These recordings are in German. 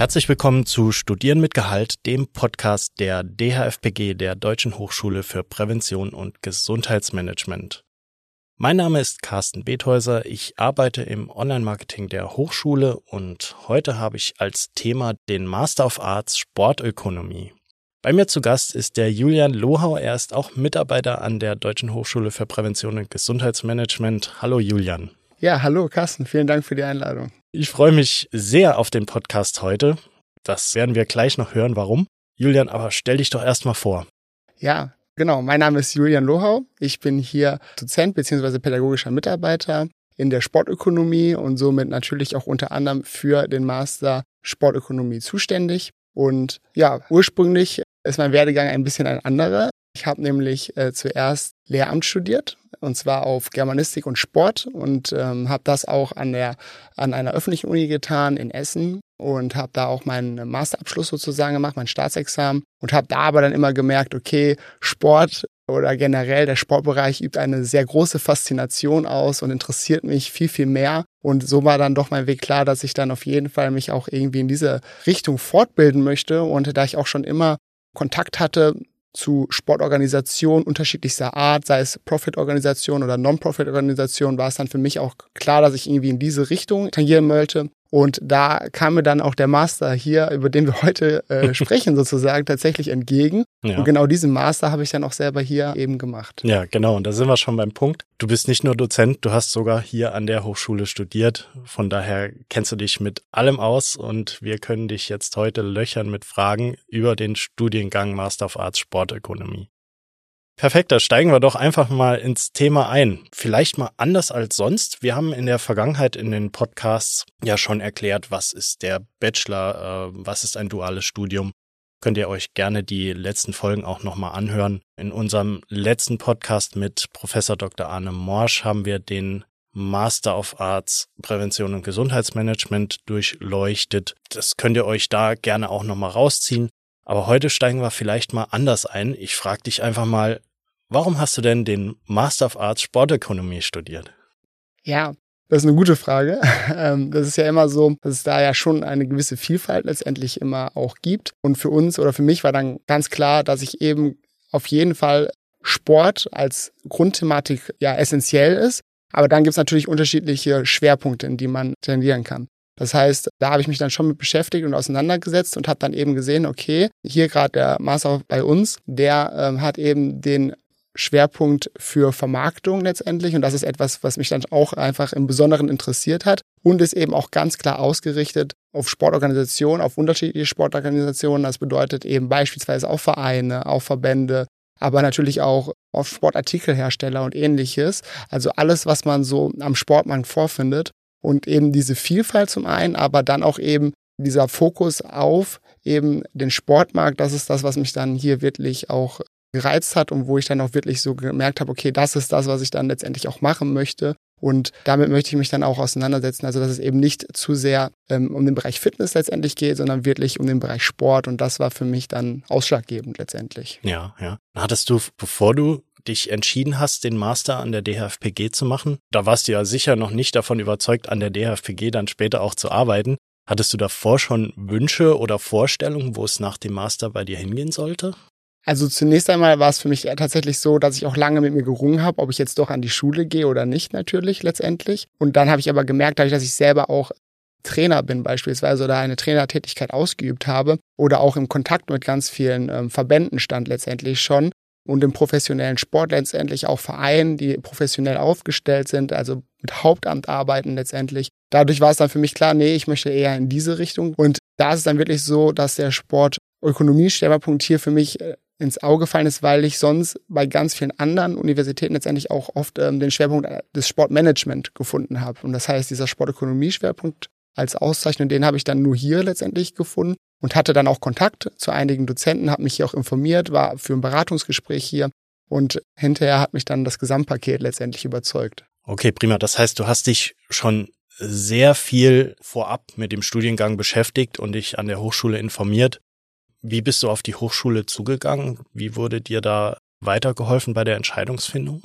Herzlich willkommen zu Studieren mit Gehalt, dem Podcast der DHFPG, der Deutschen Hochschule für Prävention und Gesundheitsmanagement. Mein Name ist Carsten Bethäuser, ich arbeite im Online-Marketing der Hochschule und heute habe ich als Thema den Master of Arts Sportökonomie. Bei mir zu Gast ist der Julian Lohau. Er ist auch Mitarbeiter an der Deutschen Hochschule für Prävention und Gesundheitsmanagement. Hallo Julian. Ja, hallo Carsten. Vielen Dank für die Einladung. Ich freue mich sehr auf den Podcast heute. Das werden wir gleich noch hören, warum. Julian, aber stell dich doch erstmal vor. Ja, genau. Mein Name ist Julian Lohau. Ich bin hier Dozent bzw. pädagogischer Mitarbeiter in der Sportökonomie und somit natürlich auch unter anderem für den Master Sportökonomie zuständig. Und ja, ursprünglich ist mein Werdegang ein bisschen ein anderer. Ich habe nämlich äh, zuerst Lehramt studiert und zwar auf Germanistik und Sport und ähm, habe das auch an der an einer öffentlichen Uni getan in Essen und habe da auch meinen Masterabschluss sozusagen gemacht, mein Staatsexamen und habe da aber dann immer gemerkt, okay, Sport oder generell der Sportbereich übt eine sehr große Faszination aus und interessiert mich viel, viel mehr. Und so war dann doch mein Weg klar, dass ich dann auf jeden Fall mich auch irgendwie in diese Richtung fortbilden möchte. Und da ich auch schon immer Kontakt hatte zu Sportorganisationen unterschiedlichster Art, sei es Profit-Organisation oder Non-Profit-Organisation, war es dann für mich auch klar, dass ich irgendwie in diese Richtung tangieren wollte. Und da kam mir dann auch der Master hier, über den wir heute äh, sprechen, sozusagen tatsächlich entgegen. Ja. Und genau diesen Master habe ich dann auch selber hier eben gemacht. Ja, genau. Und da sind wir schon beim Punkt. Du bist nicht nur Dozent, du hast sogar hier an der Hochschule studiert. Von daher kennst du dich mit allem aus und wir können dich jetzt heute löchern mit Fragen über den Studiengang Master of Arts Sportökonomie. Perfekt, da steigen wir doch einfach mal ins Thema ein. Vielleicht mal anders als sonst. Wir haben in der Vergangenheit in den Podcasts ja schon erklärt, was ist der Bachelor, äh, was ist ein duales Studium. Könnt ihr euch gerne die letzten Folgen auch nochmal anhören. In unserem letzten Podcast mit Professor Dr. Arne Morsch haben wir den Master of Arts Prävention und Gesundheitsmanagement durchleuchtet. Das könnt ihr euch da gerne auch nochmal rausziehen. Aber heute steigen wir vielleicht mal anders ein. Ich frage dich einfach mal, Warum hast du denn den Master of Arts Sportökonomie studiert? Ja, das ist eine gute Frage. Ähm, das ist ja immer so, dass es da ja schon eine gewisse Vielfalt letztendlich immer auch gibt. Und für uns oder für mich war dann ganz klar, dass ich eben auf jeden Fall Sport als Grundthematik ja essentiell ist. Aber dann gibt es natürlich unterschiedliche Schwerpunkte, in die man tendieren kann. Das heißt, da habe ich mich dann schon mit beschäftigt und auseinandergesetzt und habe dann eben gesehen, okay, hier gerade der Master bei uns, der ähm, hat eben den Schwerpunkt für Vermarktung letztendlich. Und das ist etwas, was mich dann auch einfach im Besonderen interessiert hat und ist eben auch ganz klar ausgerichtet auf Sportorganisationen, auf unterschiedliche Sportorganisationen. Das bedeutet eben beispielsweise auf Vereine, auf Verbände, aber natürlich auch auf Sportartikelhersteller und ähnliches. Also alles, was man so am Sportmarkt vorfindet. Und eben diese Vielfalt zum einen, aber dann auch eben dieser Fokus auf eben den Sportmarkt, das ist das, was mich dann hier wirklich auch gereizt hat und wo ich dann auch wirklich so gemerkt habe, okay, das ist das, was ich dann letztendlich auch machen möchte. Und damit möchte ich mich dann auch auseinandersetzen. Also, dass es eben nicht zu sehr ähm, um den Bereich Fitness letztendlich geht, sondern wirklich um den Bereich Sport. Und das war für mich dann ausschlaggebend letztendlich. Ja, ja. Hattest du, bevor du dich entschieden hast, den Master an der DHFPG zu machen, da warst du ja sicher noch nicht davon überzeugt, an der DHFPG dann später auch zu arbeiten. Hattest du davor schon Wünsche oder Vorstellungen, wo es nach dem Master bei dir hingehen sollte? Also zunächst einmal war es für mich tatsächlich so, dass ich auch lange mit mir gerungen habe, ob ich jetzt doch an die Schule gehe oder nicht natürlich letztendlich. Und dann habe ich aber gemerkt, dadurch, dass ich selber auch Trainer bin beispielsweise oder eine Trainertätigkeit ausgeübt habe oder auch im Kontakt mit ganz vielen ähm, Verbänden stand letztendlich schon und im professionellen Sport letztendlich auch Vereinen, die professionell aufgestellt sind, also mit Hauptamt arbeiten letztendlich. Dadurch war es dann für mich klar, nee, ich möchte eher in diese Richtung. Und da ist es dann wirklich so, dass der Sport Ökonomie-Schwerpunkt hier für mich äh, ins Auge gefallen ist, weil ich sonst bei ganz vielen anderen Universitäten letztendlich auch oft ähm, den Schwerpunkt äh, des Sportmanagement gefunden habe. Und das heißt, dieser Sportökonomie-Schwerpunkt als Auszeichnung, den habe ich dann nur hier letztendlich gefunden und hatte dann auch Kontakt zu einigen Dozenten, habe mich hier auch informiert, war für ein Beratungsgespräch hier und hinterher hat mich dann das Gesamtpaket letztendlich überzeugt. Okay, prima. Das heißt, du hast dich schon sehr viel vorab mit dem Studiengang beschäftigt und dich an der Hochschule informiert. Wie bist du auf die Hochschule zugegangen? Wie wurde dir da weitergeholfen bei der Entscheidungsfindung?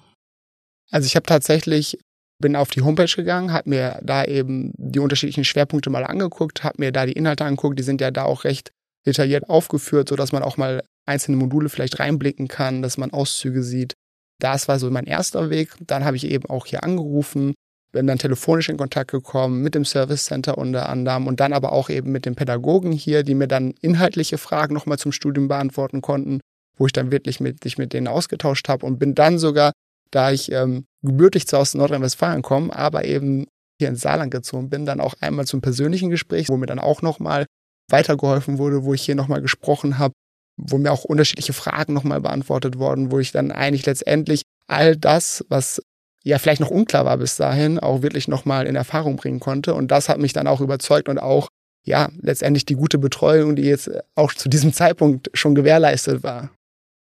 Also ich habe tatsächlich bin auf die Homepage gegangen, habe mir da eben die unterschiedlichen Schwerpunkte mal angeguckt, habe mir da die Inhalte angeguckt, die sind ja da auch recht detailliert aufgeführt, sodass man auch mal einzelne Module vielleicht reinblicken kann, dass man Auszüge sieht. Das war so mein erster Weg. Dann habe ich eben auch hier angerufen, bin dann telefonisch in Kontakt gekommen mit dem Service Center unter anderem und dann aber auch eben mit den Pädagogen hier, die mir dann inhaltliche Fragen nochmal zum Studium beantworten konnten, wo ich dann wirklich mit, mich mit denen ausgetauscht habe und bin dann sogar, da ich ähm, gebürtig aus Nordrhein-Westfalen komme, aber eben hier ins Saarland gezogen bin, dann auch einmal zum persönlichen Gespräch, wo mir dann auch nochmal weitergeholfen wurde, wo ich hier nochmal gesprochen habe, wo mir auch unterschiedliche Fragen nochmal beantwortet wurden, wo ich dann eigentlich letztendlich all das, was ja vielleicht noch unklar war bis dahin, auch wirklich nochmal in Erfahrung bringen konnte. Und das hat mich dann auch überzeugt und auch, ja, letztendlich die gute Betreuung, die jetzt auch zu diesem Zeitpunkt schon gewährleistet war.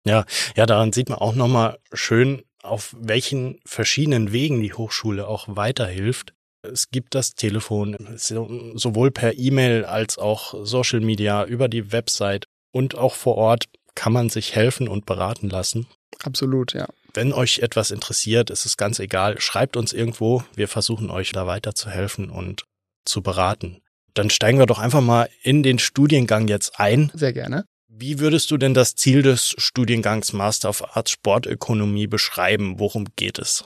Ja, ja, daran sieht man auch nochmal schön, auf welchen verschiedenen Wegen die Hochschule auch weiterhilft. Es gibt das Telefon, sowohl per E-Mail als auch Social Media, über die Website und auch vor Ort kann man sich helfen und beraten lassen. Absolut, ja. Wenn euch etwas interessiert, ist es ganz egal, schreibt uns irgendwo. Wir versuchen euch da weiterzuhelfen und zu beraten. Dann steigen wir doch einfach mal in den Studiengang jetzt ein. Sehr gerne. Wie würdest du denn das Ziel des Studiengangs Master of Arts Sportökonomie beschreiben? Worum geht es?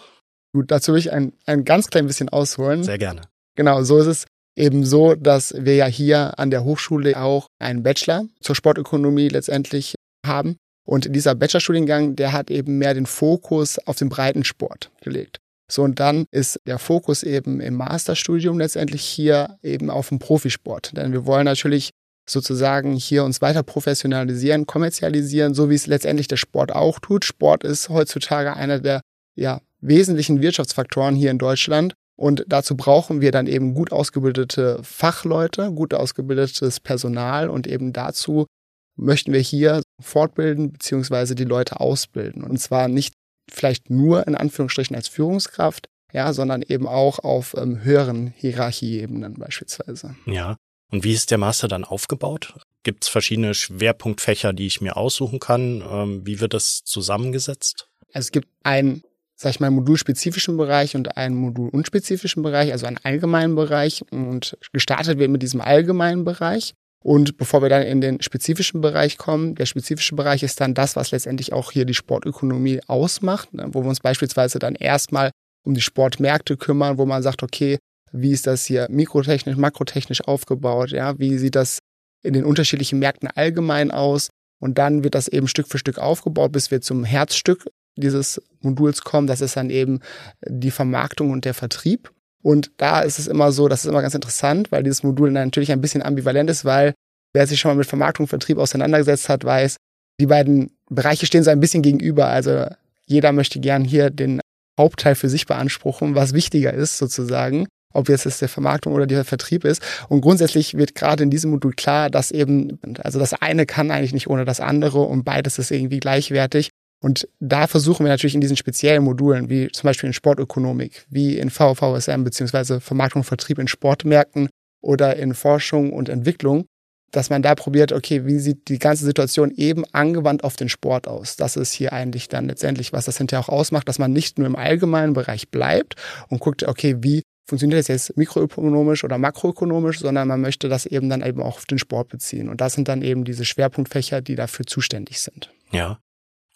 Gut, dazu will ich ein, ein ganz klein bisschen ausholen. Sehr gerne. Genau, so ist es eben so, dass wir ja hier an der Hochschule auch einen Bachelor zur Sportökonomie letztendlich haben. Und dieser Bachelorstudiengang, der hat eben mehr den Fokus auf den Breitensport gelegt. So, und dann ist der Fokus eben im Masterstudium letztendlich hier eben auf dem Profisport. Denn wir wollen natürlich sozusagen hier uns weiter professionalisieren, kommerzialisieren, so wie es letztendlich der Sport auch tut. Sport ist heutzutage einer der ja, wesentlichen Wirtschaftsfaktoren hier in Deutschland. Und dazu brauchen wir dann eben gut ausgebildete Fachleute, gut ausgebildetes Personal und eben dazu möchten wir hier fortbilden beziehungsweise die Leute ausbilden. Und zwar nicht vielleicht nur in Anführungsstrichen als Führungskraft, ja, sondern eben auch auf ähm, höheren Hierarchieebenen beispielsweise. Ja. Und wie ist der Master dann aufgebaut? Gibt es verschiedene Schwerpunktfächer, die ich mir aussuchen kann? Ähm, wie wird das zusammengesetzt? Also es gibt einen, sag ich mal, modulspezifischen Bereich und einen modulunspezifischen Bereich, also einen allgemeinen Bereich. Und gestartet wird mit diesem allgemeinen Bereich. Und bevor wir dann in den spezifischen Bereich kommen, der spezifische Bereich ist dann das, was letztendlich auch hier die Sportökonomie ausmacht, ne, wo wir uns beispielsweise dann erstmal um die Sportmärkte kümmern, wo man sagt, okay, wie ist das hier mikrotechnisch, makrotechnisch aufgebaut, ja, wie sieht das in den unterschiedlichen Märkten allgemein aus? Und dann wird das eben Stück für Stück aufgebaut, bis wir zum Herzstück dieses Moduls kommen, das ist dann eben die Vermarktung und der Vertrieb. Und da ist es immer so, das ist immer ganz interessant, weil dieses Modul natürlich ein bisschen ambivalent ist, weil wer sich schon mal mit Vermarktung und Vertrieb auseinandergesetzt hat, weiß, die beiden Bereiche stehen so ein bisschen gegenüber. Also jeder möchte gern hier den Hauptteil für sich beanspruchen, was wichtiger ist sozusagen ob jetzt es der Vermarktung oder der Vertrieb ist. Und grundsätzlich wird gerade in diesem Modul klar, dass eben, also das eine kann eigentlich nicht ohne das andere und beides ist irgendwie gleichwertig. Und da versuchen wir natürlich in diesen speziellen Modulen, wie zum Beispiel in Sportökonomik, wie in VVSM beziehungsweise Vermarktung und Vertrieb in Sportmärkten oder in Forschung und Entwicklung, dass man da probiert, okay, wie sieht die ganze Situation eben angewandt auf den Sport aus? Das ist hier eigentlich dann letztendlich, was das hinterher auch ausmacht, dass man nicht nur im allgemeinen Bereich bleibt und guckt, okay, wie funktioniert das jetzt mikroökonomisch oder makroökonomisch, sondern man möchte das eben dann eben auch auf den Sport beziehen. Und das sind dann eben diese Schwerpunktfächer, die dafür zuständig sind. Ja.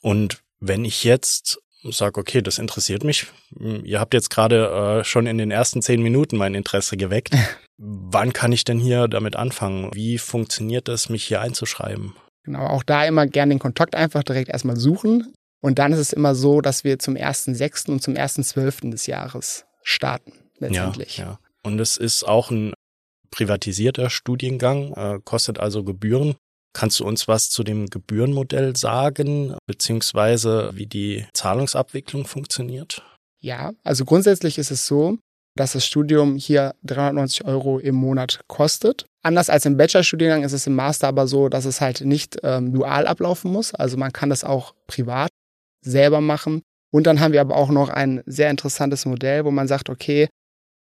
Und wenn ich jetzt sage, okay, das interessiert mich, ihr habt jetzt gerade äh, schon in den ersten zehn Minuten mein Interesse geweckt. Wann kann ich denn hier damit anfangen? Wie funktioniert das, mich hier einzuschreiben? Genau, auch da immer gerne den Kontakt einfach direkt erstmal suchen. Und dann ist es immer so, dass wir zum 1.6. und zum 1.12. des Jahres starten letztendlich. Ja, ja. Und es ist auch ein privatisierter Studiengang, äh, kostet also Gebühren. Kannst du uns was zu dem Gebührenmodell sagen, beziehungsweise wie die Zahlungsabwicklung funktioniert? Ja, also grundsätzlich ist es so, dass das Studium hier 390 Euro im Monat kostet. Anders als im Bachelorstudiengang ist es im Master aber so, dass es halt nicht ähm, dual ablaufen muss. Also man kann das auch privat selber machen. Und dann haben wir aber auch noch ein sehr interessantes Modell, wo man sagt, okay,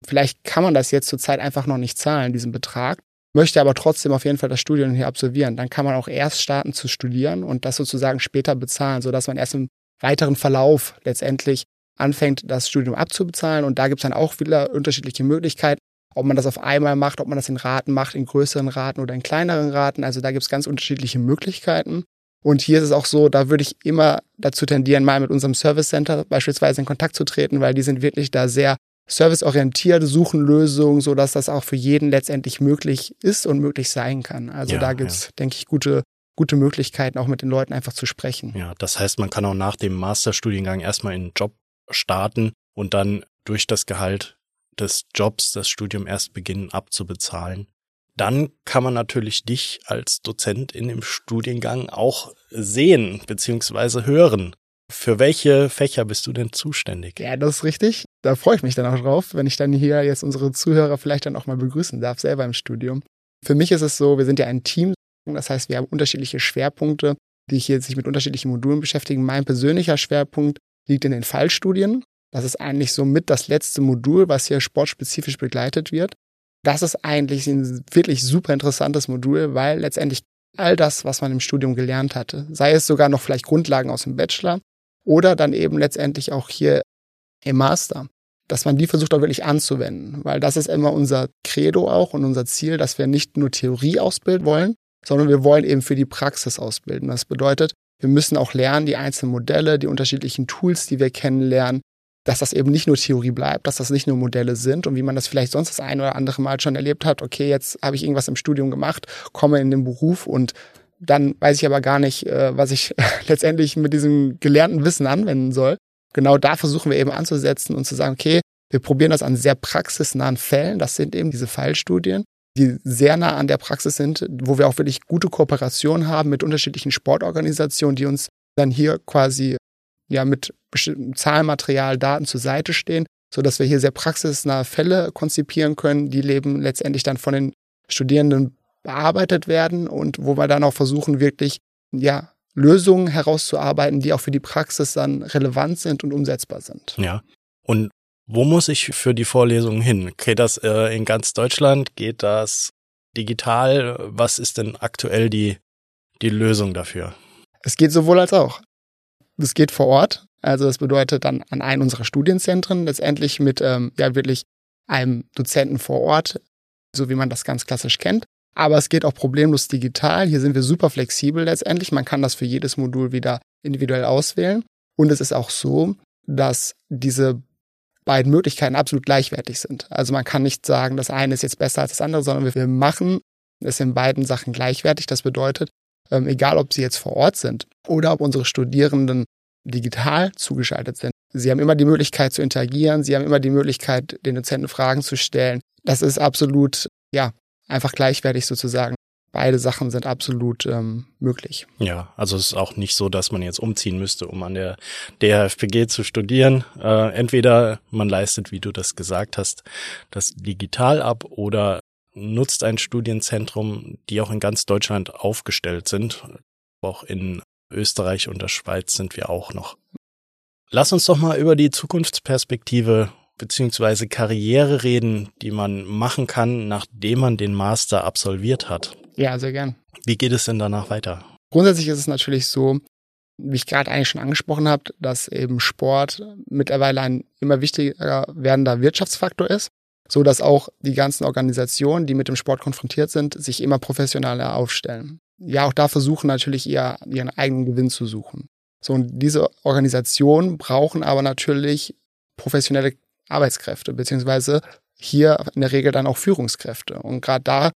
Vielleicht kann man das jetzt zurzeit einfach noch nicht zahlen, diesen Betrag, möchte aber trotzdem auf jeden Fall das Studium hier absolvieren. Dann kann man auch erst starten zu studieren und das sozusagen später bezahlen, sodass man erst im weiteren Verlauf letztendlich anfängt, das Studium abzubezahlen. Und da gibt es dann auch wieder unterschiedliche Möglichkeiten, ob man das auf einmal macht, ob man das in Raten macht, in größeren Raten oder in kleineren Raten. Also da gibt es ganz unterschiedliche Möglichkeiten. Und hier ist es auch so, da würde ich immer dazu tendieren, mal mit unserem Service Center beispielsweise in Kontakt zu treten, weil die sind wirklich da sehr serviceorientiert, suchen Lösungen, so dass das auch für jeden letztendlich möglich ist und möglich sein kann. Also ja, da gibt's, ja. denke ich, gute gute Möglichkeiten, auch mit den Leuten einfach zu sprechen. Ja, das heißt, man kann auch nach dem Masterstudiengang erstmal in einen Job starten und dann durch das Gehalt des Jobs das Studium erst beginnen abzubezahlen. Dann kann man natürlich dich als Dozent in dem Studiengang auch sehen beziehungsweise hören. Für welche Fächer bist du denn zuständig? Ja, das ist richtig. Da freue ich mich dann auch drauf, wenn ich dann hier jetzt unsere Zuhörer vielleicht dann auch mal begrüßen darf, selber im Studium. Für mich ist es so, wir sind ja ein Team. Das heißt, wir haben unterschiedliche Schwerpunkte, die hier sich mit unterschiedlichen Modulen beschäftigen. Mein persönlicher Schwerpunkt liegt in den Fallstudien. Das ist eigentlich so mit das letzte Modul, was hier sportspezifisch begleitet wird. Das ist eigentlich ein wirklich super interessantes Modul, weil letztendlich all das, was man im Studium gelernt hatte, sei es sogar noch vielleicht Grundlagen aus dem Bachelor oder dann eben letztendlich auch hier im Master, dass man die versucht auch wirklich anzuwenden, weil das ist immer unser Credo auch und unser Ziel, dass wir nicht nur Theorie ausbilden wollen, sondern wir wollen eben für die Praxis ausbilden. Das bedeutet, wir müssen auch lernen, die einzelnen Modelle, die unterschiedlichen Tools, die wir kennenlernen, dass das eben nicht nur Theorie bleibt, dass das nicht nur Modelle sind und wie man das vielleicht sonst das ein oder andere Mal schon erlebt hat, okay, jetzt habe ich irgendwas im Studium gemacht, komme in den Beruf und dann weiß ich aber gar nicht, äh, was ich letztendlich mit diesem gelernten Wissen anwenden soll. Genau da versuchen wir eben anzusetzen und zu sagen, okay, wir probieren das an sehr praxisnahen Fällen. Das sind eben diese Fallstudien, die sehr nah an der Praxis sind, wo wir auch wirklich gute Kooperationen haben mit unterschiedlichen Sportorganisationen, die uns dann hier quasi ja mit bestimmtem Zahlmaterial, Daten zur Seite stehen, so dass wir hier sehr praxisnahe Fälle konzipieren können, die leben letztendlich dann von den Studierenden bearbeitet werden und wo wir dann auch versuchen, wirklich ja Lösungen herauszuarbeiten, die auch für die Praxis dann relevant sind und umsetzbar sind. Ja. Und wo muss ich für die Vorlesungen hin? Geht das äh, in ganz Deutschland? Geht das digital? Was ist denn aktuell die, die Lösung dafür? Es geht sowohl als auch. Es geht vor Ort. Also das bedeutet dann an einem unserer Studienzentren letztendlich mit ähm, ja wirklich einem Dozenten vor Ort, so wie man das ganz klassisch kennt. Aber es geht auch problemlos digital. Hier sind wir super flexibel letztendlich. Man kann das für jedes Modul wieder individuell auswählen. Und es ist auch so, dass diese beiden Möglichkeiten absolut gleichwertig sind. Also man kann nicht sagen, das eine ist jetzt besser als das andere, sondern wir machen es in beiden Sachen gleichwertig. Das bedeutet, ähm, egal ob sie jetzt vor Ort sind oder ob unsere Studierenden digital zugeschaltet sind. Sie haben immer die Möglichkeit zu interagieren, sie haben immer die Möglichkeit, den Dozenten Fragen zu stellen. Das ist absolut, ja, einfach gleichwertig sozusagen. Beide Sachen sind absolut ähm, möglich. Ja, also es ist auch nicht so, dass man jetzt umziehen müsste, um an der DHFPG zu studieren. Äh, entweder man leistet, wie du das gesagt hast, das digital ab oder nutzt ein Studienzentrum, die auch in ganz Deutschland aufgestellt sind. Auch in Österreich und der Schweiz sind wir auch noch. Lass uns doch mal über die Zukunftsperspektive beziehungsweise Karriere reden, die man machen kann, nachdem man den Master absolviert hat. Ja, sehr gern. Wie geht es denn danach weiter? Grundsätzlich ist es natürlich so, wie ich gerade eigentlich schon angesprochen habe, dass eben Sport mittlerweile ein immer wichtiger werdender Wirtschaftsfaktor ist, so dass auch die ganzen Organisationen, die mit dem Sport konfrontiert sind, sich immer professioneller aufstellen. Ja, auch da versuchen natürlich ihr, ihren eigenen Gewinn zu suchen. So, und diese Organisationen brauchen aber natürlich professionelle Arbeitskräfte, beziehungsweise hier in der Regel dann auch Führungskräfte. Und gerade da,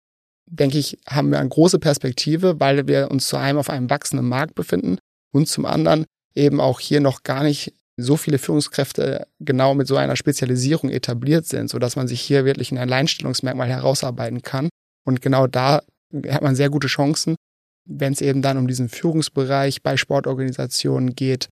denke ich, haben wir eine große Perspektive, weil wir uns zu einem auf einem wachsenden Markt befinden und zum anderen eben auch hier noch gar nicht so viele Führungskräfte genau mit so einer Spezialisierung etabliert sind, so dass man sich hier wirklich ein Alleinstellungsmerkmal herausarbeiten kann. Und genau da hat man sehr gute Chancen, wenn es eben dann um diesen Führungsbereich bei Sportorganisationen geht,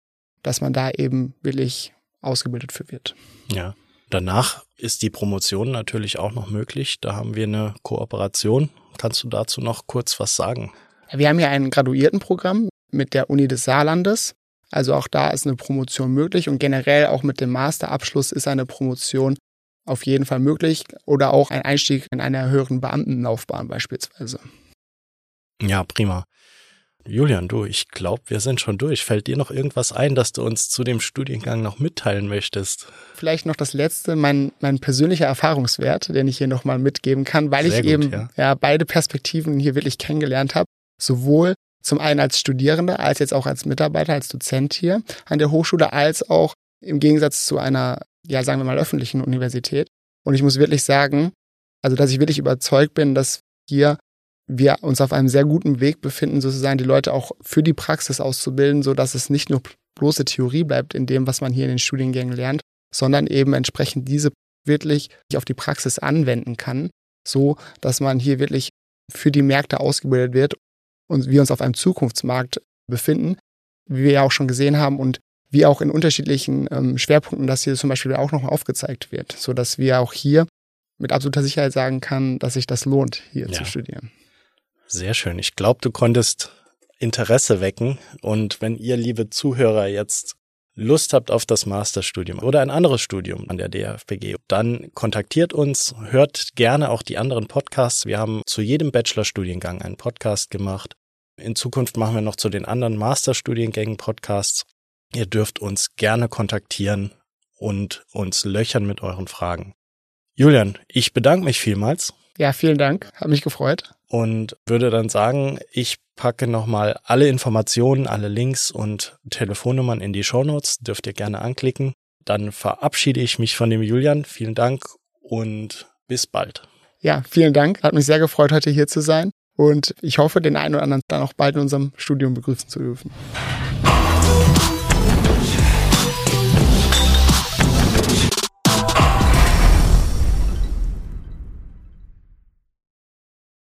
dass man da eben wirklich ausgebildet für wird. Ja. Danach ist die Promotion natürlich auch noch möglich. Da haben wir eine Kooperation. Kannst du dazu noch kurz was sagen? Wir haben hier ein Graduiertenprogramm mit der Uni des Saarlandes. Also auch da ist eine Promotion möglich und generell auch mit dem Masterabschluss ist eine Promotion auf jeden Fall möglich oder auch ein Einstieg in einer höheren Beamtenlaufbahn beispielsweise. Ja, prima. Julian, du, ich glaube, wir sind schon durch. Fällt dir noch irgendwas ein, dass du uns zu dem Studiengang noch mitteilen möchtest? Vielleicht noch das letzte, mein, mein persönlicher Erfahrungswert, den ich hier nochmal mitgeben kann, weil Sehr ich gut, eben ja. ja beide Perspektiven hier wirklich kennengelernt habe. Sowohl zum einen als Studierender, als jetzt auch als Mitarbeiter, als Dozent hier an der Hochschule, als auch im Gegensatz zu einer, ja, sagen wir mal, öffentlichen Universität. Und ich muss wirklich sagen, also, dass ich wirklich überzeugt bin, dass hier wir uns auf einem sehr guten Weg befinden, sozusagen die Leute auch für die Praxis auszubilden, so dass es nicht nur bloße Theorie bleibt in dem, was man hier in den Studiengängen lernt, sondern eben entsprechend diese wirklich auf die Praxis anwenden kann, so dass man hier wirklich für die Märkte ausgebildet wird und wir uns auf einem Zukunftsmarkt befinden, wie wir ja auch schon gesehen haben und wie auch in unterschiedlichen ähm, Schwerpunkten das hier zum Beispiel auch noch aufgezeigt wird, so dass wir auch hier mit absoluter Sicherheit sagen kann, dass sich das lohnt, hier ja. zu studieren. Sehr schön. Ich glaube, du konntest Interesse wecken. Und wenn ihr, liebe Zuhörer, jetzt Lust habt auf das Masterstudium oder ein anderes Studium an der DFBG, dann kontaktiert uns, hört gerne auch die anderen Podcasts. Wir haben zu jedem Bachelorstudiengang einen Podcast gemacht. In Zukunft machen wir noch zu den anderen Masterstudiengängen Podcasts. Ihr dürft uns gerne kontaktieren und uns löchern mit euren Fragen. Julian, ich bedanke mich vielmals. Ja, vielen Dank. Hat mich gefreut und würde dann sagen, ich packe nochmal alle Informationen, alle Links und Telefonnummern in die Shownotes. Dürft ihr gerne anklicken. Dann verabschiede ich mich von dem Julian. Vielen Dank und bis bald. Ja, vielen Dank. Hat mich sehr gefreut, heute hier zu sein. Und ich hoffe, den einen oder anderen dann auch bald in unserem Studium begrüßen zu dürfen.